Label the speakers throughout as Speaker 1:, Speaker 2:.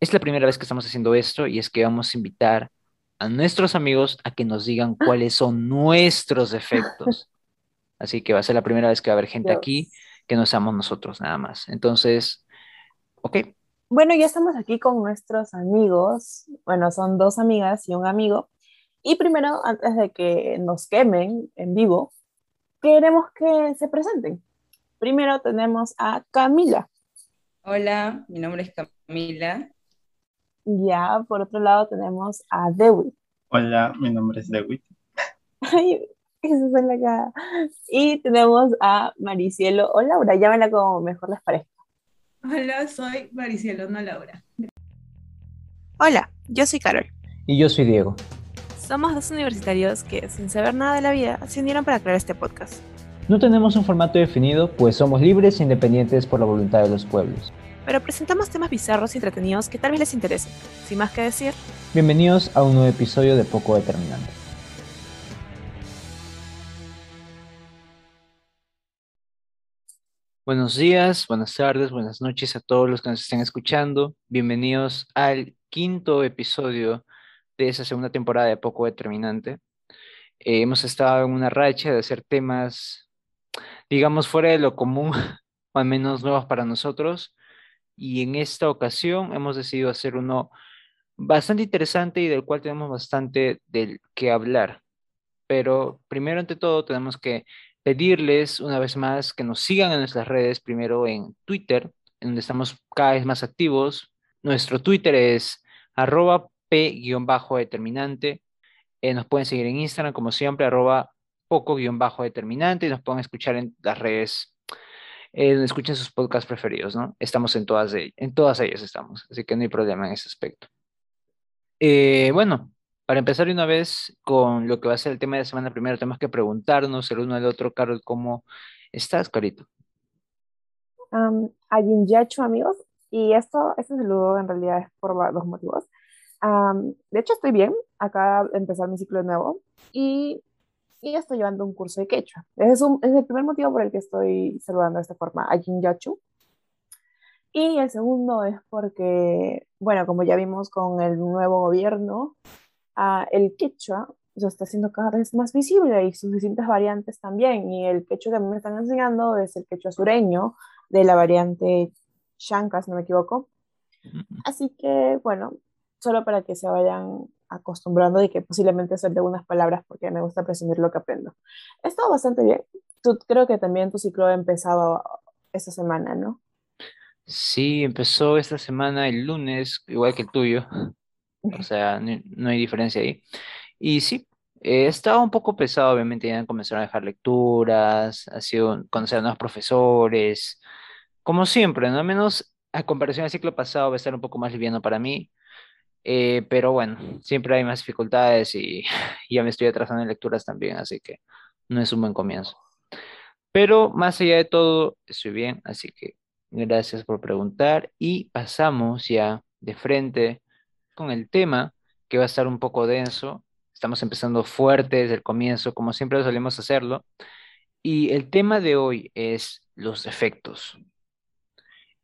Speaker 1: es la primera vez que estamos haciendo esto y es que vamos a invitar a nuestros amigos a que nos digan cuáles son nuestros defectos. Así que va a ser la primera vez que va a haber gente aquí que no seamos nosotros nada más. Entonces, ok.
Speaker 2: Bueno, ya estamos aquí con nuestros amigos. Bueno, son dos amigas y un amigo. Y primero, antes de que nos quemen en vivo, queremos que se presenten. Primero tenemos a Camila.
Speaker 3: Hola, mi nombre es Camila.
Speaker 2: Ya, por otro lado tenemos a Dewitt.
Speaker 4: Hola, mi nombre es Dewitt.
Speaker 2: Ay, eso es la cara. Y tenemos a Maricielo o Laura, llámenla como mejor les parezca.
Speaker 5: Hola, soy Maricielo, no Laura.
Speaker 6: Hola, yo soy Carol.
Speaker 1: Y yo soy Diego.
Speaker 6: Somos dos universitarios que, sin saber nada de la vida, se unieron para crear este podcast.
Speaker 1: No tenemos un formato definido, pues somos libres e independientes por la voluntad de los pueblos.
Speaker 6: Pero presentamos temas bizarros y entretenidos que tal vez les interesen. Sin más que decir,
Speaker 1: bienvenidos a un nuevo episodio de Poco Determinante. Buenos días, buenas tardes, buenas noches a todos los que nos estén escuchando. Bienvenidos al quinto episodio de esa segunda temporada de Poco Determinante. Eh, hemos estado en una racha de hacer temas digamos, fuera de lo común, o al menos nuevos para nosotros. Y en esta ocasión hemos decidido hacer uno bastante interesante y del cual tenemos bastante del que hablar. Pero primero, ante todo, tenemos que pedirles una vez más que nos sigan en nuestras redes, primero en Twitter, en donde estamos cada vez más activos. Nuestro Twitter es arroba p-determinante. Eh, nos pueden seguir en Instagram, como siempre, arroba poco guion bajo determinante y nos pueden escuchar en las redes eh, escuchen sus podcasts preferidos, ¿no? Estamos en todas, de, en todas ellas, estamos, así que no hay problema en ese aspecto. Eh, bueno, para empezar una vez con lo que va a ser el tema de la semana, primero tenemos que preguntarnos el uno al otro, Carol, ¿cómo estás, Carito?
Speaker 2: Um, Yacho, amigos, y esto, este saludo en realidad es por dos motivos. de hecho, estoy bien, acá empezar mi ciclo de nuevo, y y estoy llevando un curso de quechua. es, un, es el primer motivo por el que estoy saludando de esta forma a Yachu. Y el segundo es porque, bueno, como ya vimos con el nuevo gobierno, uh, el quechua se está haciendo cada vez más visible y sus distintas variantes también. Y el quechua que me están enseñando es el quechua sureño de la variante Shankar, si no me equivoco. Así que, bueno, solo para que se vayan acostumbrando y que posiblemente de algunas palabras porque me gusta presumir lo que aprendo. He estado bastante bien. Tú, creo que también tu ciclo ha empezado esta semana, ¿no?
Speaker 1: Sí, empezó esta semana el lunes, igual que el tuyo. O sea, no, hay diferencia ahí. Y sí, he estado un poco pesado, obviamente, ya comenzaron a dejar lecturas, ha sido conocer a nuevos profesores, como siempre, ¿no? Al menos a comparación al ciclo pasado va a estar un poco más liviano para mí. Eh, pero bueno, siempre hay más dificultades y ya me estoy atrasando en lecturas también, así que no es un buen comienzo. Pero más allá de todo, estoy bien, así que gracias por preguntar y pasamos ya de frente con el tema que va a estar un poco denso. Estamos empezando fuerte desde el comienzo, como siempre solemos hacerlo. Y el tema de hoy es los defectos.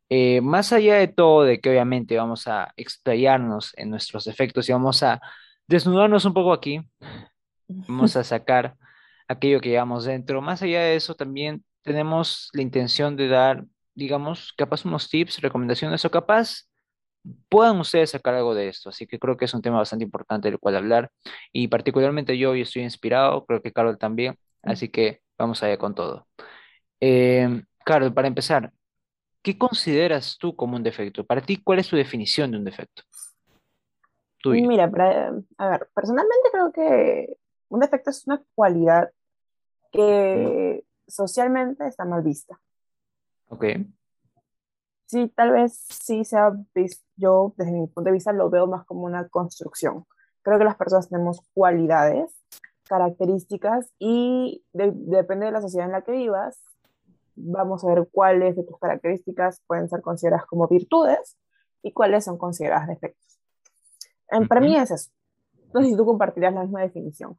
Speaker 1: Eh, más allá de todo, de que obviamente vamos a explayarnos en nuestros efectos y vamos a desnudarnos un poco aquí, vamos a sacar aquello que llevamos dentro, más allá de eso también tenemos la intención de dar, digamos, capaz unos tips, recomendaciones o capaz puedan ustedes sacar algo de esto. Así que creo que es un tema bastante importante del cual hablar y particularmente yo hoy estoy inspirado, creo que Carol también, así que vamos allá con todo. Eh, Carol, para empezar, ¿Qué consideras tú como un defecto? Para ti, ¿cuál es tu definición de un defecto?
Speaker 2: Mira, a ver, personalmente creo que un defecto es una cualidad que socialmente está mal vista.
Speaker 1: Ok.
Speaker 2: Sí, tal vez sí sea yo desde mi punto de vista lo veo más como una construcción. Creo que las personas tenemos cualidades, características y depende de la sociedad en la que vivas, vamos a ver cuáles de tus características pueden ser consideradas como virtudes y cuáles son consideradas defectos. Para mí es eso. No sé si tú compartirás la misma definición.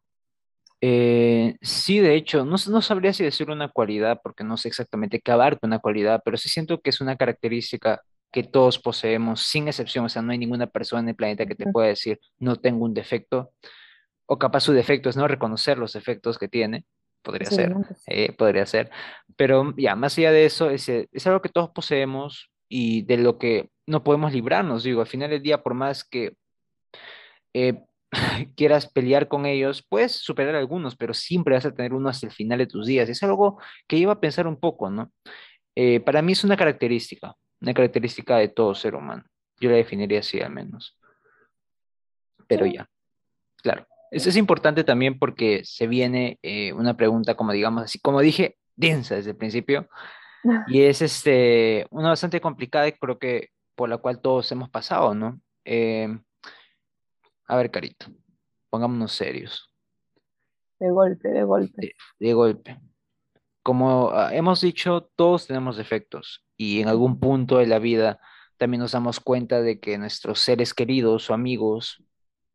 Speaker 1: Eh, sí, de hecho, no, no, sabría si decir una cualidad, porque no sé exactamente qué abarca una cualidad, pero sí siento que es una característica que todos poseemos, sin excepción, o sea, no hay ninguna persona en el planeta que te pueda decir, no tengo un defecto, o capaz su defecto es no reconocer los defectos que tiene, podría ser,
Speaker 2: Posiblemente sí.
Speaker 1: eh, podría ser, pero ya, más allá de eso, es, es algo que todos poseemos y de lo que no podemos librarnos, digo, al final del día, por más que eh, quieras pelear con ellos, puedes superar algunos, pero siempre vas a tener uno hasta el final de tus días. Es algo que lleva a pensar un poco, ¿no? Eh, para mí es una característica, una característica de todo ser humano. Yo la definiría así al menos. Pero
Speaker 2: Sí,
Speaker 1: ya, claro. Eso es importante también porque se viene eh, una pregunta, como digamos así, como dije, densa desde el principio, y es este, una bastante complicada y creo que por la cual todos hemos pasado, ¿no? Eh, a ver, Carito, pongámonos serios,
Speaker 2: de golpe, de golpe.
Speaker 1: de, de golpe. Como ah, hemos dicho, todos tenemos defectos y en algún punto de la vida también nos damos cuenta de que nuestros seres queridos o amigos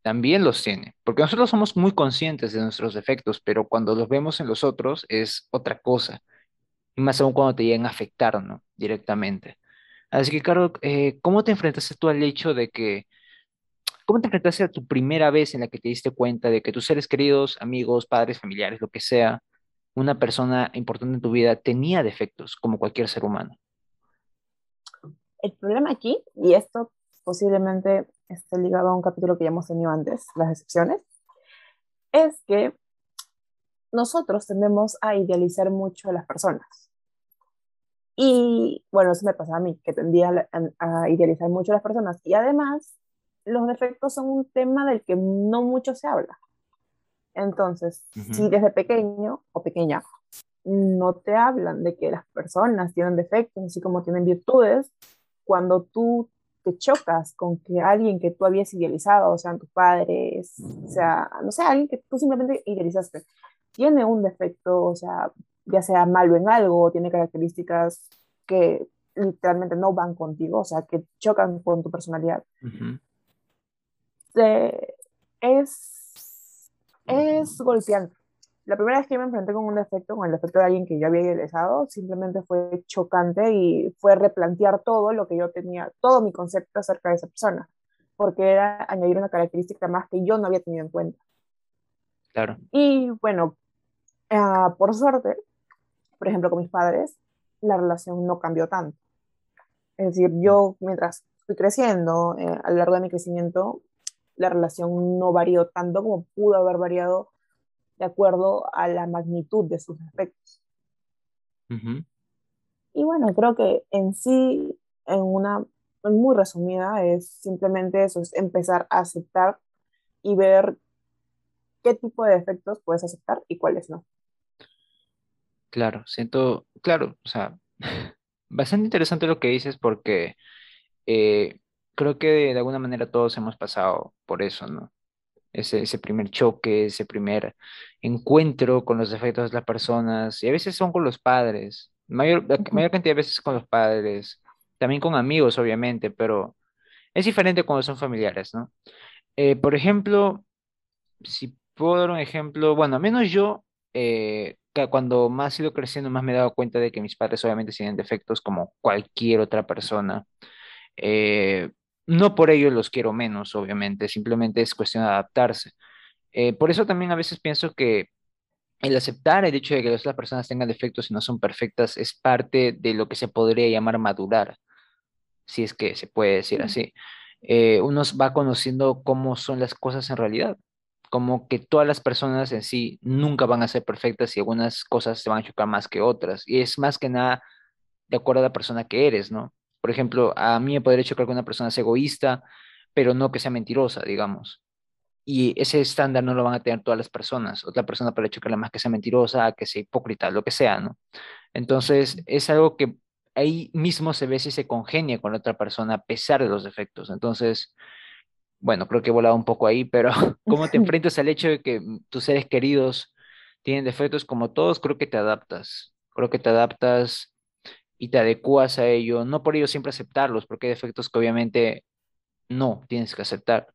Speaker 1: también los tienen, porque nosotros somos muy conscientes de nuestros defectos, pero cuando los vemos en los otros es otra cosa, y más aún cuando te llegan a afectar, ¿no? Directamente. Así que, Caro, eh, ¿cómo te enfrentaste tú al hecho de que, cómo te enfrentaste a tu primera vez en la que te diste cuenta de que tus seres queridos, amigos, padres, familiares, lo que sea, una persona importante en tu vida tenía defectos, como cualquier ser humano?
Speaker 2: El problema aquí, y esto posiblemente esté ligado a un capítulo que ya hemos tenido antes, las excepciones, es que nosotros tendemos a idealizar mucho a las personas. Y bueno, eso me pasa a mí, que tendía a, idealizar mucho a las personas. Y además, los defectos son un tema del que no mucho se habla. Entonces, si desde pequeño o pequeña no te hablan de que las personas tienen defectos, así como tienen virtudes, cuando tú te chocas con que alguien que tú habías idealizado, o sean tus padres, o sea, no sé, alguien que tú simplemente idealizaste, tiene un defecto, o sea, ya sea malo en algo, tiene características que literalmente no van contigo, o sea, que chocan con tu personalidad, eh, es, es golpeante. La primera vez que me enfrenté con un defecto, con el defecto de alguien que yo había idealizado, simplemente fue chocante y fue replantear todo lo que yo tenía, todo mi concepto acerca de esa persona, porque era añadir una característica más que yo no había tenido en cuenta.
Speaker 1: claro.
Speaker 2: Y bueno, ah, por suerte, por ejemplo, con mis padres, la relación no cambió tanto. Es decir, yo mientras fui creciendo, eh, a lo largo de mi crecimiento, la relación no varió tanto como pudo haber variado de acuerdo a la magnitud de sus defectos.
Speaker 1: ujú,
Speaker 2: Y bueno, creo que en sí, en una muy resumida, es simplemente eso, es empezar a aceptar y ver qué tipo de defectos puedes aceptar y cuáles no.
Speaker 1: Claro, siento, claro, o sea, bastante interesante lo que dices porque eh, creo que de, de alguna manera todos hemos pasado por eso, ¿no? Ese, ese primer choque, ese primer encuentro con los defectos de las personas, y a veces son con los padres, mayor, la mayor cantidad de veces con los padres, también con amigos, obviamente, pero es diferente cuando son familiares, ¿no? Eh, por ejemplo, si puedo dar un ejemplo, bueno, al menos yo, eh, cuando más he ido creciendo, más me he dado cuenta de que mis padres obviamente tienen defectos como cualquier otra persona. Eh, no por ello los quiero menos, obviamente, simplemente es cuestión de adaptarse. Eh, por eso también a veces pienso que el aceptar el hecho de que las otras personas tengan defectos y no son perfectas es parte de lo que se podría llamar madurar si es que se puede decir
Speaker 2: Sí,
Speaker 1: así. Eh, uno va conociendo cómo son las cosas en realidad, como que todas las personas en sí nunca van a ser perfectas y algunas cosas se van a chocar más que otras. Y es más que nada de acuerdo a la persona que eres, ¿no? Por ejemplo, a mí me podría chocar que una persona sea egoísta, pero no que sea mentirosa, digamos. Y ese estándar no lo van a tener todas las personas. Otra persona puede chocarle más que sea mentirosa, que sea hipócrita, lo que sea, ¿no? Entonces, es algo que ahí mismo se ve si se congenia con la otra persona a pesar de los defectos. Entonces, bueno, creo que he volado un poco ahí, pero ¿cómo te enfrentas al hecho de que tus seres queridos tienen defectos como todos? Creo que te adaptas. Creo que te adaptas y te adecuas a ello. No por ello siempre aceptarlos, porque hay defectos que obviamente no tienes que aceptar.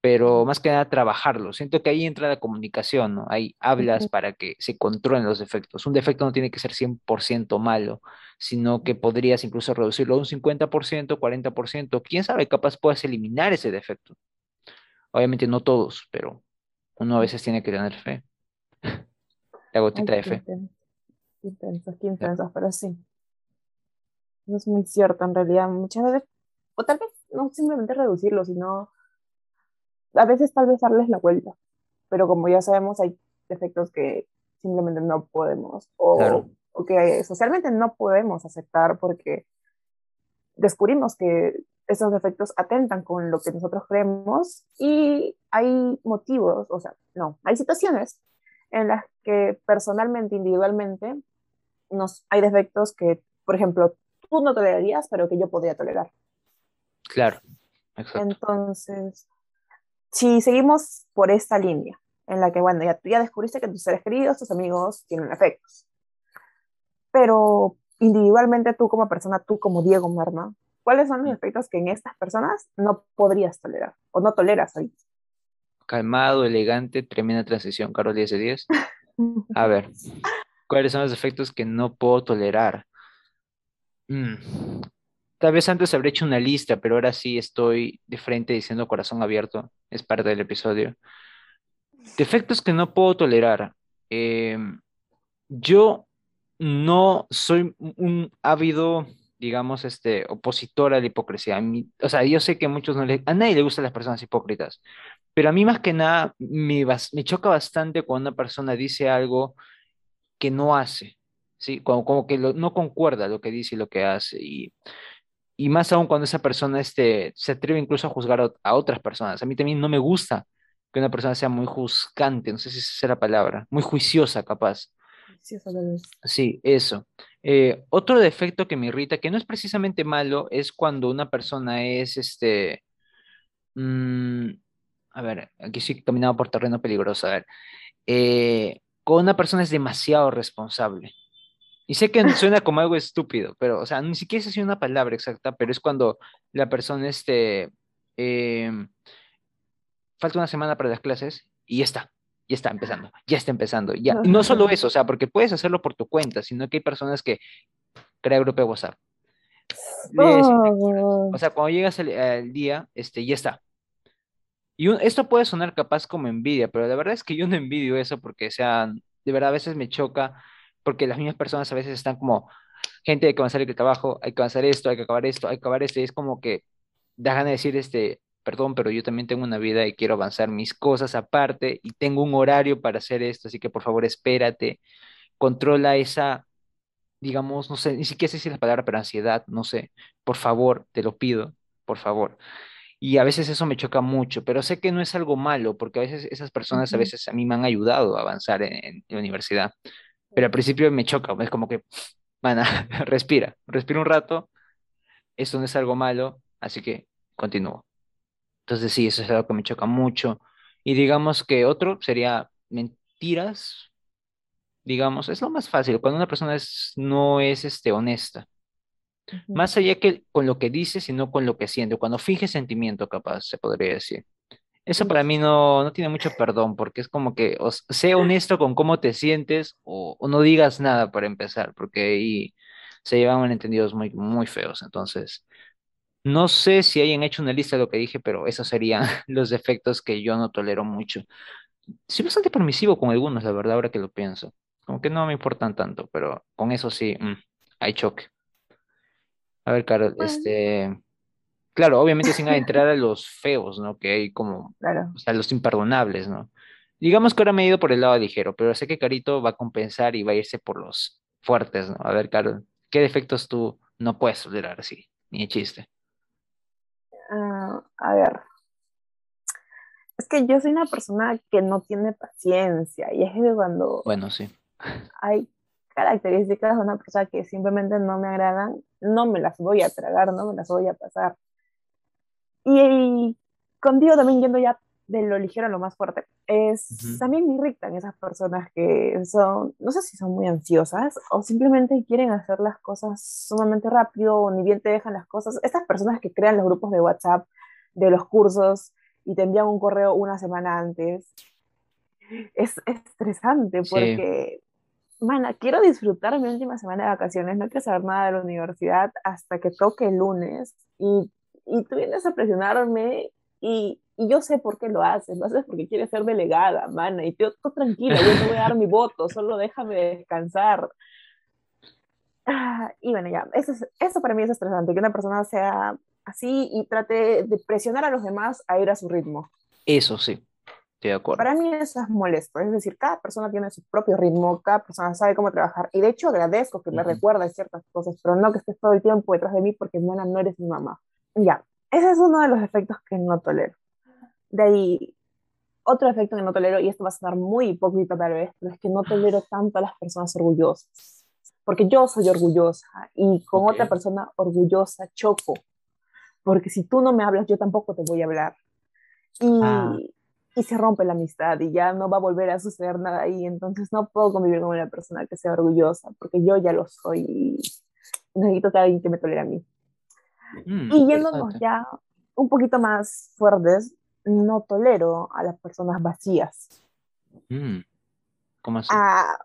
Speaker 1: pero más que nada trabajarlo. Siento que ahí entra la comunicación, ¿no? Ahí hablas para que se controlen los defectos. Un defecto no tiene que ser 100% malo, sino que podrías incluso reducirlo a un 50%, 40%. Quién sabe, capaz puedas eliminar ese defecto. Obviamente no todos, pero uno a veces tiene que tener fe, la
Speaker 2: Ay,
Speaker 1: gotita de fe.
Speaker 2: intensos, intensos, pero sí, eso es muy cierto en realidad. Muchas veces, o tal vez no simplemente reducirlo, sino a veces tal vez darles la vuelta, pero como ya sabemos, hay defectos que simplemente no podemos o,
Speaker 1: Claro,
Speaker 2: o que socialmente no podemos aceptar porque descubrimos que esos defectos atentan con lo que nosotros creemos y hay motivos, o sea, no, hay situaciones en las que personalmente, individualmente, nos, hay defectos que, por ejemplo, tú no tolerarías, pero que yo podría tolerar.
Speaker 1: claro, exacto.
Speaker 2: Entonces, si seguimos por esta línea, en la que, bueno, ya, ya descubriste que tus seres queridos, tus amigos tienen defectos, pero individualmente tú como persona, tú como Diego Merma, ¿cuáles son los defectos que en estas personas no podrías tolerar o no toleras ahí?
Speaker 1: Calmado, elegante, tremenda transición, Carlos 10 de 10. A ver, ¿cuáles son los defectos que no puedo tolerar? Mm, Tal vez antes habría hecho una lista, pero ahora sí estoy de frente diciendo corazón abierto. Es parte del episodio. Defectos que no puedo tolerar. Em, yo no soy un ávido, digamos, este, opositor a la hipocresía. A mí- o sea, yo sé que a muchos no a nadie le gustan las personas hipócritas, pero a mí más que nada me, me choca bastante cuando una persona dice algo que no hace, ¿sí? Como, como que lo- no concuerda lo que dice y lo que hace. Y, y más aún cuando esa persona este, se atreve incluso a juzgar a, a otras personas. A mí también no me gusta que una persona sea muy juzgante, no sé si esa es la palabra, muy juiciosa capaz.
Speaker 2: Sí, eso.
Speaker 1: Sí. Eh, otro defecto que me irrita, que no es precisamente malo, es cuando una persona es, este, mm, a ver, aquí sí caminaba por terreno peligroso, a ver, eh, cuando una persona es demasiado responsable. Y sé que suena como algo estúpido, pero, o sea, ni siquiera es así una palabra exacta, pero es cuando la persona, este, em, falta una semana para las clases y ya está, ya está empezando, ya está empezando, ya. Y no solo eso, o sea, porque puedes hacerlo por tu cuenta, sino que hay personas que crean grupo de WhatsApp. Les-
Speaker 2: Oh,
Speaker 1: o sea, cuando llegas al, al día, este, ya está. Y un- esto puede sonar capaz como envidia, pero la verdad es que yo no envidio eso porque, o sea, de verdad a veces me choca porque las mismas personas a veces están como, gente, hay que avanzar el trabajo, hay que avanzar esto, hay que acabar esto, hay que acabar esto, y es como que da ganas de decir, este, perdón, pero yo también tengo una vida y quiero avanzar mis cosas aparte y tengo un horario para hacer esto, así que por favor espérate, controla esa, digamos, no sé, ni siquiera sé si es la palabra, pero ansiedad, no sé, por favor, te lo pido, por favor. Y a veces eso me choca mucho, pero sé que no es algo malo, porque a veces esas personas a veces a mí me han ayudado a avanzar en, en la universidad, pero al principio me choca, es como que, mana, respira, respira un rato, esto no es algo malo, así que continúo. Entonces sí, eso es algo que me choca mucho. Y digamos que otro sería mentiras, digamos, es lo más fácil, cuando una persona es, no es este, honesta. Más allá que con lo que dice, sino con lo que siente, cuando finge sentimiento capaz, se podría decir. Eso para mí no, no tiene mucho perdón, porque es como que o s- sé honesto con cómo te sientes o, o no digas nada para empezar, porque ahí se llevan malentendidos muy, muy feos. Entonces, no sé si hayan hecho una lista de lo que dije, pero esos serían los defectos que yo no tolero mucho. Soy bastante permisivo con algunos, la verdad, ahora que lo pienso. Como que no me importan tanto, pero con eso sí, mm, hay choque. A ver, Carol,
Speaker 2: Bueno,
Speaker 1: este, claro, obviamente sin entrar a los feos, ¿no? Que hay como,
Speaker 2: claro.
Speaker 1: o sea, los imperdonables, ¿no? Digamos que ahora me he ido por el lado ligero, pero sé que Carito va a compensar y va a irse por los fuertes, ¿no? A ver, Carol, ¿qué defectos tú no puedes tolerar así? Ni chiste.
Speaker 2: Ah, a ver, es que yo soy una persona que no tiene paciencia y es que cuando
Speaker 1: Bueno, sí.
Speaker 2: hay características de una persona que simplemente no me agradan, no me las voy a tragar, no me las voy a pasar. Y, y contigo también yendo ya de lo ligero a lo más fuerte, es,
Speaker 1: Ujú.
Speaker 2: también me irritan esas personas que son, no sé si son muy ansiosas o simplemente quieren hacer las cosas sumamente rápido o ni bien te dejan las cosas. Estas personas que crean los grupos de WhatsApp, de los cursos, y te envían un correo una semana antes. Es estresante porque, mana, quiero disfrutar mi última semana de vacaciones, no quiero saber nada de la universidad hasta que toque el lunes y, y tú vienes a presionarme y, y yo sé por qué lo haces, lo haces porque quieres ser delegada, mana, y yo, tú tranquila, yo te voy a dar mi voto, solo déjame descansar. Ah, y bueno, ya, eso, es, eso para mí es estresante, que una persona sea así y trate de presionar a los demás a ir a su ritmo.
Speaker 1: Eso sí, estoy de acuerdo.
Speaker 2: Para mí eso es molesto, es decir, cada persona tiene su propio ritmo, cada persona sabe cómo trabajar, y de hecho agradezco que me
Speaker 1: Ujú.
Speaker 2: recuerdes ciertas cosas, pero no que estés todo el tiempo detrás de mí porque, nena, no eres mi mamá. Ya, ese es uno de los efectos que no tolero. De ahí, otro efecto que no tolero, y esto va a sonar muy hipócrita tal vez, pero es que no tolero tanto a las personas orgullosas. Porque yo soy orgullosa y con
Speaker 1: Ok.
Speaker 2: otra persona orgullosa choco. Porque si tú no me hablas, yo tampoco te voy a hablar. Y,
Speaker 1: Ah.
Speaker 2: y se rompe la amistad y ya no va a volver a suceder nada ahí. Entonces no puedo convivir con una persona que sea orgullosa porque yo ya lo soy y necesito que alguien que me tolere a mí.
Speaker 1: Mm,
Speaker 2: Y yéndonos ya un poquito más fuertes, no tolero a las personas vacías.
Speaker 1: Mm, ¿Cómo así?
Speaker 2: A,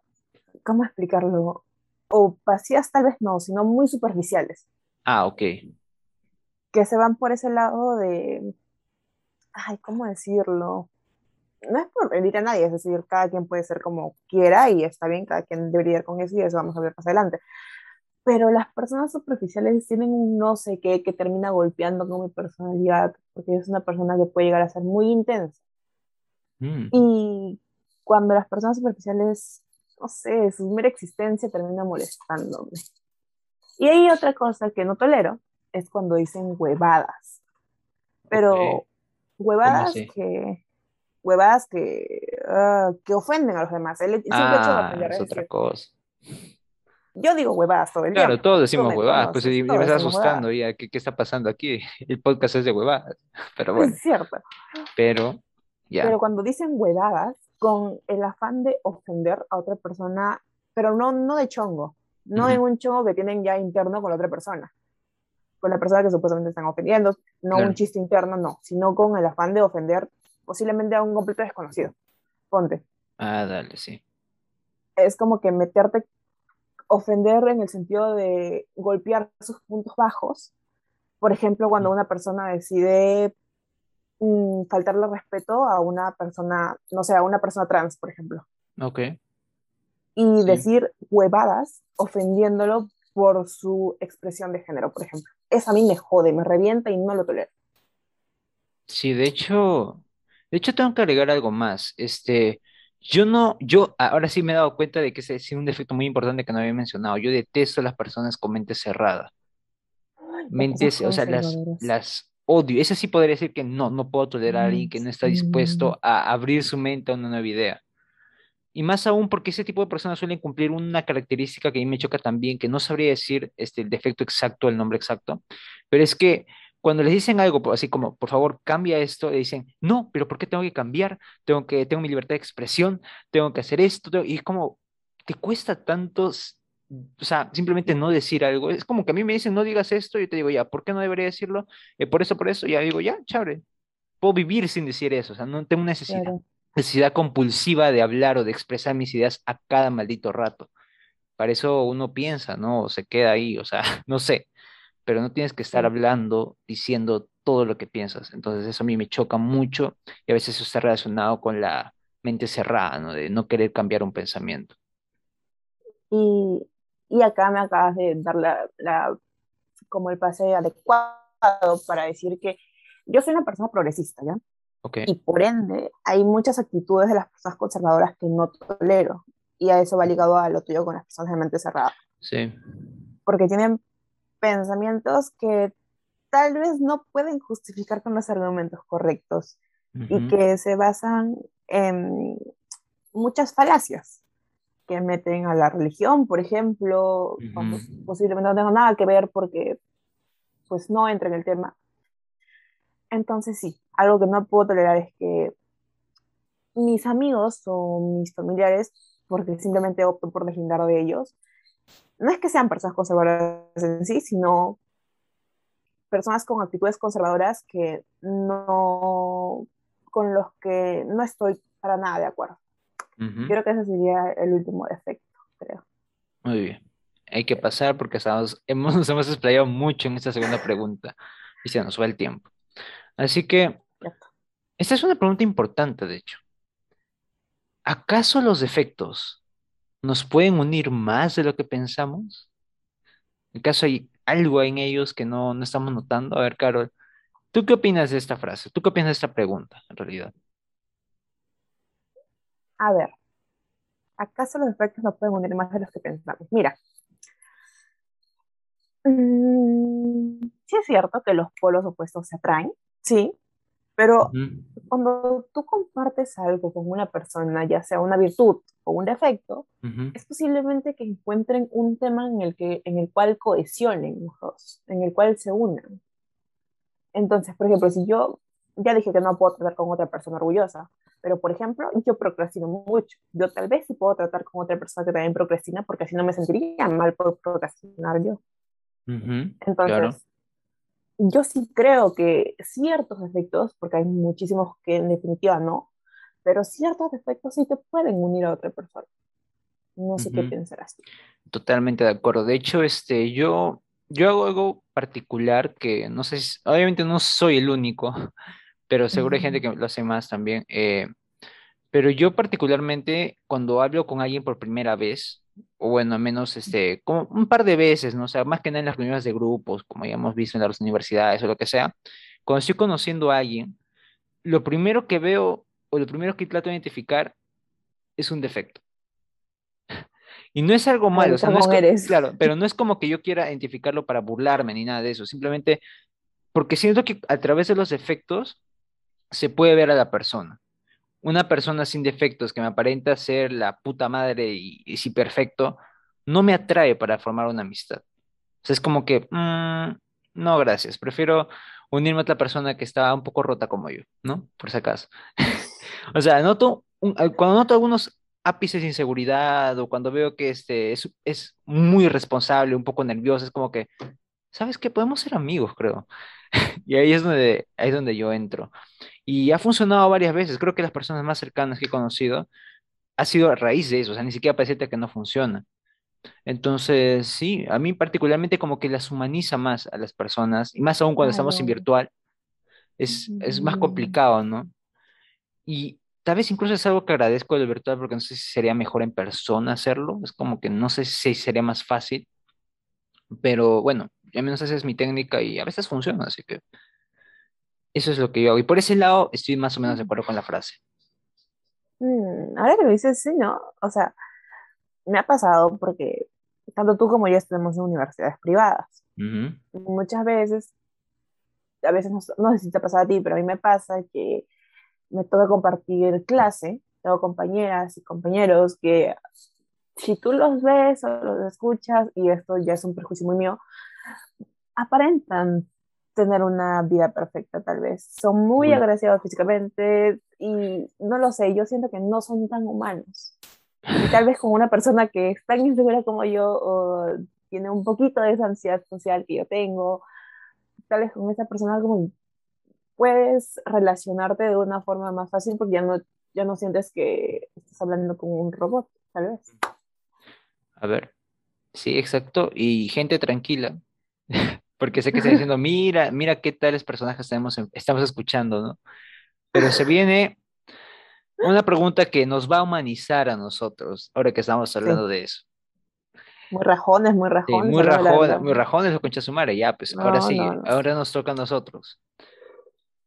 Speaker 2: ¿Cómo explicarlo? O vacías tal vez no, sino muy superficiales,
Speaker 1: Ah, ok.
Speaker 2: que se van por ese lado de, ay, ¿cómo decirlo? No es por herir a nadie, es decir, cada quien puede ser como quiera y está bien, cada quien debería ir con eso y eso vamos a ver más adelante. Pero las personas superficiales tienen un no sé qué que termina golpeando con mi personalidad, porque es una persona que puede llegar a ser muy intensa.
Speaker 1: Mm,
Speaker 2: Y cuando las personas superficiales, no sé, su mera existencia termina molestándome. Y hay otra cosa que no tolero, es cuando dicen huevadas. Pero
Speaker 1: ok.
Speaker 2: huevadas que, huevadas que, ah, que ofenden a los demás. El, simple hecho de
Speaker 1: Ah, es otra cosa.
Speaker 2: Yo digo huevadas todo el
Speaker 1: Claro, todos decimos huevadas, pues me está asustando ya, ¿qué, qué está pasando aquí? El podcast es de huevadas, pero bueno,
Speaker 2: Es cierto.
Speaker 1: pero ya.
Speaker 2: Pero cuando dicen huevadas, con el afán de ofender a otra persona, pero no, no de chongo, no
Speaker 1: Ujú.
Speaker 2: en un chongo que tienen ya interno con la otra persona, con la persona que supuestamente están ofendiendo, no
Speaker 1: Claro.
Speaker 2: un chiste interno, no, sino con el afán de ofender posiblemente a un completo desconocido. Ponte,
Speaker 1: Ah, dale, sí.
Speaker 2: es como que meterte, ofender en el sentido de golpear sus puntos bajos. Por ejemplo, cuando una persona decide mm, faltarle respeto a una persona, no sé, a una persona trans, por ejemplo.
Speaker 1: Ok.
Speaker 2: y
Speaker 1: Sí.
Speaker 2: decir huevadas ofendiéndolo por su expresión de género, por ejemplo. Eso a mí me jode, me revienta y no lo tolero.
Speaker 1: Sí, de hecho, de hecho tengo que agregar algo más. Este, yo no, yo ahora sí me he dado cuenta de que ese es un defecto muy importante que no había mencionado. Yo detesto a las personas con mente cerrada. Mentes, o sea, las, las odio. Ese sí podría decir que no, no puedo tolerar a alguien que no está dispuesto a abrir su mente a una nueva idea. Y más aún porque ese tipo de personas suelen cumplir una característica que a mí me choca también, que no sabría decir este, el defecto exacto, el nombre exacto, pero es que cuando les dicen algo po- así como, por favor, cambia esto, le dicen, no, pero ¿por qué tengo que cambiar? Tengo que, tengo mi libertad de expresión, tengo que hacer esto, tengo-". y es como, te cuesta tanto, s- o sea, simplemente no decir algo. Es como que a mí me dicen, no digas esto, y yo te digo, ya, ¿por qué no debería decirlo? Eh, por eso, por eso, ya digo, ya, chévere, puedo vivir sin decir eso, o sea, no tengo necesidad
Speaker 2: Claro.
Speaker 1: necesidad compulsiva de hablar o de expresar mis ideas a cada maldito rato. Para eso uno piensa, ¿no? O se queda ahí, o sea, no sé, pero no tienes que estar hablando, diciendo todo lo que piensas. Entonces eso a mí me choca mucho y a veces eso está relacionado con la mente cerrada, ¿no? De no querer cambiar un pensamiento.
Speaker 2: Y, y acá me acabas de dar la, la- como el pase adecuado para decir que yo soy una persona progresista, ¿ya?
Speaker 1: ¿Ok?
Speaker 2: Y por ende, hay muchas actitudes de las personas conservadoras que no tolero. Y a eso va ligado a lo tuyo con las personas de mente cerrada.
Speaker 1: Sí.
Speaker 2: Porque tienen pensamientos que tal vez no pueden justificar con los argumentos correctos y que se basan en muchas falacias que meten a la religión, por ejemplo, cuando
Speaker 1: Ujú.
Speaker 2: posiblemente no tenga nada que ver porque pues no entra en el tema. Entonces sí, algo que no puedo tolerar es que mis amigos o mis familiares, porque simplemente opto por deslindar de ellos, no es que sean personas conservadoras en sí, sino personas con actitudes conservadoras que no, con los que no estoy para nada de acuerdo.
Speaker 1: Ujú.
Speaker 2: Creo que ese sería el último defecto, creo.
Speaker 1: Muy bien. Hay que pasar porque estamos, hemos, nos hemos explayado mucho en esta segunda pregunta y se nos va el tiempo. Así que esta es una pregunta importante, de hecho. ¿Acaso los defectos nos pueden unir más de lo que pensamos? ¿Acaso hay algo en ellos que no, no estamos notando? A ver, Carol, ¿tú qué opinas de esta frase? ¿Tú qué opinas de esta pregunta, en realidad?
Speaker 2: A ver, ¿acaso los defectos no pueden unir más de los que pensamos? Mira, mm, sí es cierto que los polos opuestos se atraen, sí, pero
Speaker 1: Ujú,
Speaker 2: cuando tú compartes algo con una persona, ya sea una virtud o un defecto,
Speaker 1: ujú,
Speaker 2: es posiblemente que encuentren un tema en el que, en el cual cohesionen los dos, en el cual se unan. Entonces, por ejemplo, si yo ya dije que no puedo tratar con otra persona orgullosa, pero por ejemplo, yo procrastino mucho. Yo tal vez sí puedo tratar con otra persona que también procrastina, porque así no me sentiría mal por procrastinar yo.
Speaker 1: ujú,
Speaker 2: Entonces,
Speaker 1: claro.
Speaker 2: Yo sí creo que ciertos defectos, porque hay muchísimos que en definitiva no, pero ciertos defectos sí te pueden unir a otra persona. No sé qué
Speaker 1: Ujú.
Speaker 2: pensarás tú.
Speaker 1: Totalmente de acuerdo. De hecho, este, yo, yo hago algo particular que no sé, si- obviamente no soy el único, pero seguro hay gente que lo hace más también. eh, pero yo particularmente cuando hablo con alguien por primera vez, o bueno, al menos este, como un par de veces, ¿no? O sea, más que nada en las reuniones de grupos, como ya hemos visto en las universidades o lo que sea, cuando estoy conociendo a alguien, lo primero que veo o lo primero que trato de identificar es un defecto. Y no es algo malo, o sea, no es claro, pero no es como que yo quiera identificarlo para burlarme ni nada de eso, simplemente porque siento que a través de los defectos se puede ver a la persona. Una persona sin defectos que me aparenta ser la puta madre y, y sí perfecto, no me atrae para formar una amistad. O sea, es como que, mm, no, gracias, prefiero unirme a otra persona que está un poco rota como yo, ¿no? Por si acaso. O sea, noto, un- cuando noto algunos ápices de inseguridad o cuando veo que este es, es muy responsable, un poco nervioso, es como que, ¿sabes qué? Podemos ser amigos, creo. Y ahí es donde, ahí es donde yo entro. Y ha funcionado varias veces. Creo que las personas más cercanas que he conocido ha sido a raíz de eso. O sea, ni siquiera para decirte que no funciona. Entonces, sí, a mí particularmente como que las humaniza más a las personas, y más aún cuando estamos en virtual, es, es más complicado, ¿no? Y tal vez incluso es algo que agradezco del virtual porque no sé si sería mejor en persona hacerlo. Es como que no sé si sería más fácil, pero bueno, al menos esa es mi técnica y a veces funciona, así que eso es lo que yo hago. Y por ese lado estoy más o menos de acuerdo con la frase.
Speaker 2: Mm, ahora que lo dices, sí, ¿no? O sea, me ha pasado porque tanto tú como yo estamos en universidades privadas. Muchas veces, a veces no, no sé si te ha pasado a ti, pero a mí me pasa que me toca compartir clase, tengo compañeras y compañeros que si tú los ves o los escuchas, y esto ya es un perjuicio muy mío, aparentan tener una vida perfecta tal vez. Son muy
Speaker 1: Uy.
Speaker 2: agraciados físicamente y no lo sé, yo siento que no son tan humanos. Y tal vez con una persona que es tan insegura como yo o tiene un poquito de esa ansiedad social que yo tengo, tal vez con esa persona como puedes relacionarte de una forma más fácil porque ya no, ya no sientes que estás hablando con un robot, tal vez.
Speaker 1: A ver, sí, exacto. Y gente tranquila, porque sé que está diciendo, mira, mira qué tales personajes tenemos en- estamos escuchando, ¿no? Pero se viene una pregunta que nos va a humanizar a nosotros, ahora que estamos hablando de eso.
Speaker 2: Muy rajones, muy
Speaker 1: Sí,
Speaker 2: rajones.
Speaker 1: muy
Speaker 2: verdad.
Speaker 1: muy rajones o concha su madre, ya, pues ahora sí,
Speaker 2: no, no.
Speaker 1: ahora nos toca a nosotros.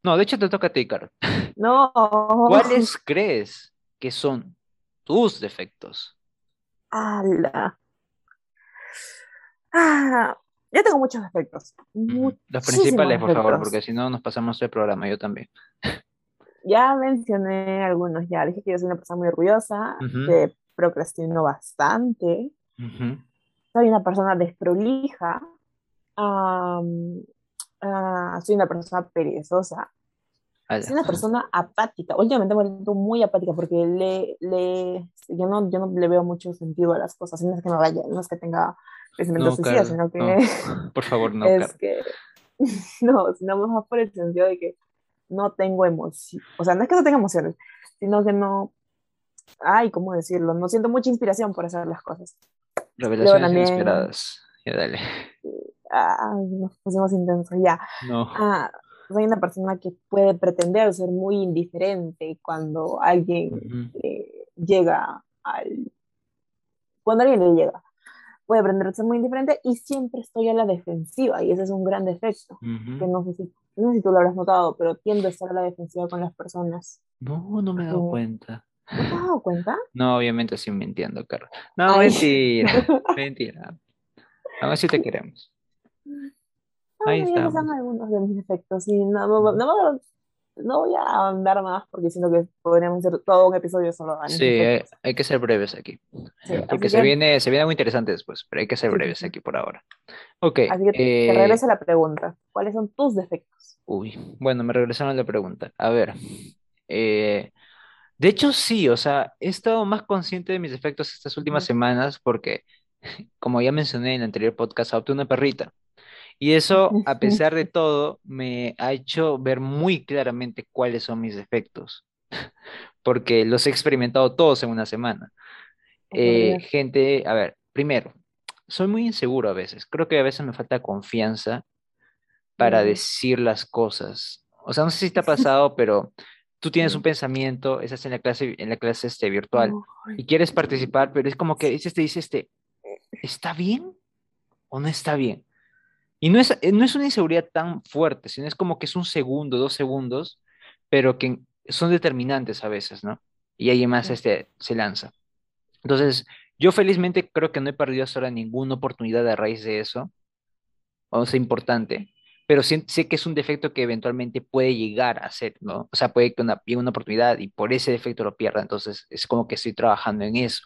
Speaker 1: No, de hecho te toca a ti, Carol.
Speaker 2: No.
Speaker 1: ¿Cuáles crees que son tus defectos?
Speaker 2: Ala. Ah, yo tengo muchos.
Speaker 1: Ujú. Los principales, por favor, porque si no nos pasamos el programa, yo también.
Speaker 2: Ya mencioné algunos, ya dije que yo soy una persona muy orgullosa, que procrastino bastante, soy una persona desprolija, ah, soy una persona perezosa, soy una persona apática. Últimamente me siento muy apática porque le, le, yo, no, yo no le veo mucho sentido a las cosas, no es que me vaya, no es que tenga pensamientos
Speaker 1: No,
Speaker 2: suicidas,
Speaker 1: Carol,
Speaker 2: sino que
Speaker 1: no. Por favor, no,
Speaker 2: es que no, sino más por el sentido de que no tengo emoción, o sea, no es que no tenga emociones, sino que no, ay, ¿cómo decirlo? No siento mucha inspiración por hacer las cosas.
Speaker 1: Revelaciones
Speaker 2: también-
Speaker 1: inesperadas. Ya dale.
Speaker 2: Ay, nos pusimos intensos, ya.
Speaker 1: No.
Speaker 2: Ah, soy una persona que puede pretender ser muy indiferente cuando alguien
Speaker 1: Ujú,
Speaker 2: eh, llega al... Cuando alguien le llega. Puede aprender a ser muy indiferente y siempre estoy a la defensiva y ese es un gran defecto. Que no sé si, no sé si tú lo habrás notado, pero tiendo a estar a la defensiva con las personas.
Speaker 1: No, no me he dado
Speaker 2: Sí.
Speaker 1: cuenta.
Speaker 2: ¿No te has dado cuenta?
Speaker 1: No, obviamente sí me entiendo, Carlos. No,
Speaker 2: Ay.
Speaker 1: mentira, mentira. Aún así te queremos. Ahí
Speaker 2: Ay, esos son
Speaker 1: estamos.
Speaker 2: algunos de mis defectos y no, no, no, no voy a andar más porque siento que podríamos hacer todo un episodio solo
Speaker 1: Sí, hay,
Speaker 2: defectos.
Speaker 1: hay que ser breves aquí.
Speaker 2: Sí,
Speaker 1: Porque se
Speaker 2: que-
Speaker 1: viene, se viene algo interesante después, pero hay que ser breves
Speaker 2: sí.
Speaker 1: aquí por ahora. Ok.
Speaker 2: Así que te
Speaker 1: eh,
Speaker 2: regreso a la pregunta. ¿Cuáles son tus defectos?
Speaker 1: Uy, bueno, me regresaron a la pregunta. A ver, eh, de hecho sí, o sea, he estado más consciente de mis defectos estas últimas semanas porque, como ya mencioné en el anterior podcast, adopté una perrita. Y eso, a pesar de todo, me ha hecho ver muy claramente cuáles son mis defectos, porque los he experimentado todos en una semana. Eh, gente, a ver, primero, soy muy inseguro a veces. Creo que a veces me falta confianza para decir las cosas. O sea, no sé si te ha pasado, pero tú tienes un pensamiento, estás en la clase, en la clase este, virtual y quieres participar, pero es como que dices, te dice este, ¿está bien o no está bien? Y no es, eh, no es una inseguridad tan fuerte, sino es como que es un segundo, dos segundos, pero que son determinantes a veces, ¿no? Y alguien más
Speaker 2: Sí.
Speaker 1: este, se lanza. Entonces, yo felizmente creo que no he perdido hasta ahora ninguna oportunidad a raíz de eso, o sea, importante, pero sí- sé que es un defecto que eventualmente puede llegar a ser, ¿no? O sea, puede que una, llegue una oportunidad y por ese defecto lo pierda, entonces es como que estoy trabajando en eso.